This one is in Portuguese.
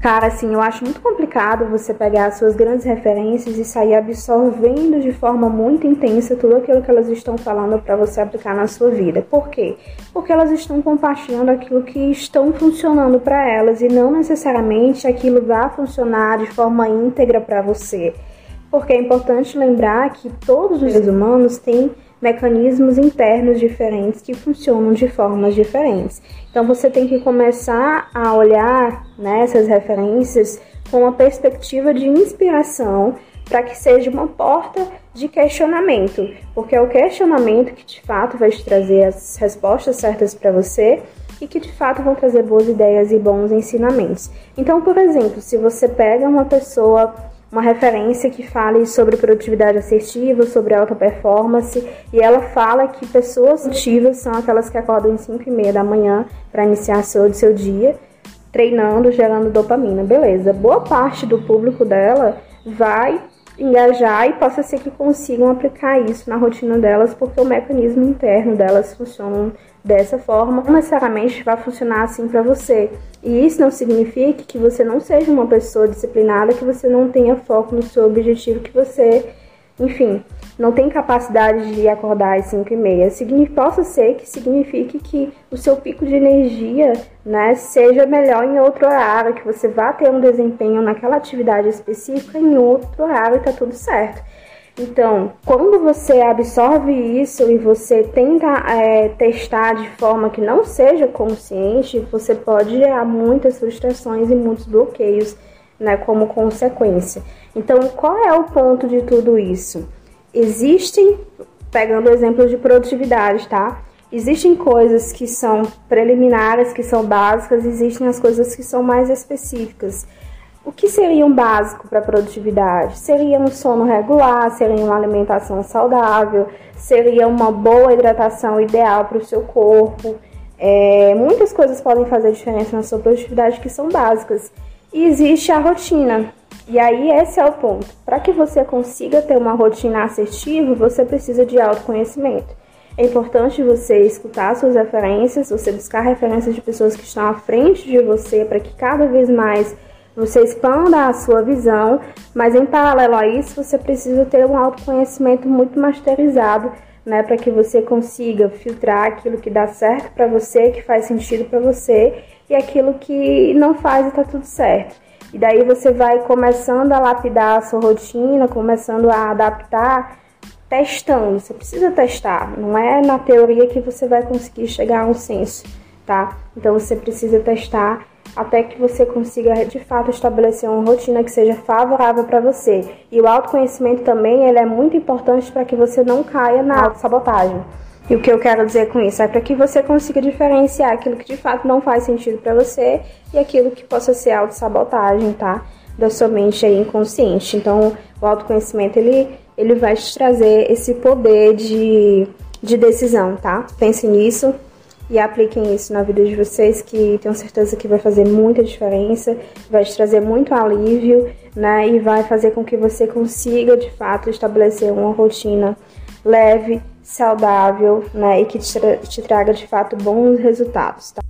Cara, assim, eu acho muito complicado você pegar as suas grandes referências e sair absorvendo de forma muito intensa tudo aquilo que elas estão falando para você aplicar na sua vida. Por quê? Porque elas estão compartilhando aquilo que estão funcionando para elas e não necessariamente aquilo vai funcionar de forma íntegra para você. Porque é importante lembrar que todos os seres humanos têm mecanismos internos diferentes que funcionam de formas diferentes. Então você tem que começar a olhar nessas né, referências com uma perspectiva de inspiração para que seja uma porta de questionamento, porque é o questionamento que de fato vai te trazer as respostas certas para você e que de fato vão trazer boas ideias e bons ensinamentos. Então, por exemplo, se você pega uma pessoa uma referência que fale sobre produtividade assertiva, sobre alta performance, e ela fala que pessoas ativas são aquelas que acordam em 5 e meia da manhã para iniciar seu, seu dia, treinando, gerando dopamina. Beleza, boa parte do público dela vai engajar e possa ser que consigam aplicar isso na rotina delas, porque o mecanismo interno delas funciona dessa forma, não necessariamente vai funcionar assim para você. E isso não significa que você não seja uma pessoa disciplinada, que você não tenha foco no seu objetivo, que você, enfim, não tem capacidade de acordar às 5 e meia. Possa ser que signifique que o seu pico de energia né, seja melhor em outro horário, que você vá ter um desempenho naquela atividade específica em outro horário e tá tudo certo. Então, quando você absorve isso e você tenta é, testar de forma que não seja consciente, você pode gerar muitas frustrações e muitos bloqueios, né, como consequência. Então, qual é o ponto de tudo isso? Existem, pegando o exemplo de produtividade, tá? Existem coisas que são preliminares, que são básicas, existem as coisas que são mais específicas. O que seria um básico para produtividade? Seria um sono regular, seria uma alimentação saudável, seria uma boa hidratação ideal para o seu corpo. É, muitas coisas podem fazer diferença na sua produtividade que são básicas. E existe a rotina. E aí esse é o ponto. Para que você consiga ter uma rotina assertiva, você precisa de autoconhecimento. É importante você escutar suas referências, você buscar referências de pessoas que estão à frente de você para que cada vez mais você expanda a sua visão, mas em paralelo a isso, você precisa ter um autoconhecimento muito masterizado, né, para que você consiga filtrar aquilo que dá certo para você, que faz sentido para você, e aquilo que não faz e tá tudo certo. E daí você vai começando a lapidar a sua rotina, começando a adaptar, testando. Você precisa testar, não é na teoria que você vai conseguir chegar a um senso, tá? Então você precisa testar até que você consiga de fato estabelecer uma rotina que seja favorável para você. E o autoconhecimento também ele é muito importante para que você não caia na autossabotagem. E o que eu quero dizer com isso é para que você consiga diferenciar aquilo que de fato não faz sentido para você e aquilo que possa ser autossabotagem, tá? Da sua mente aí inconsciente. Então, o autoconhecimento ele, ele vai te trazer esse poder de, de decisão, tá? Pense nisso e apliquem isso na vida de vocês, que tenho certeza que vai fazer muita diferença, vai te trazer muito alívio, né? E vai fazer com que você consiga de fato estabelecer uma rotina leve, saudável, né? E que te, te traga de fato bons resultados, tá?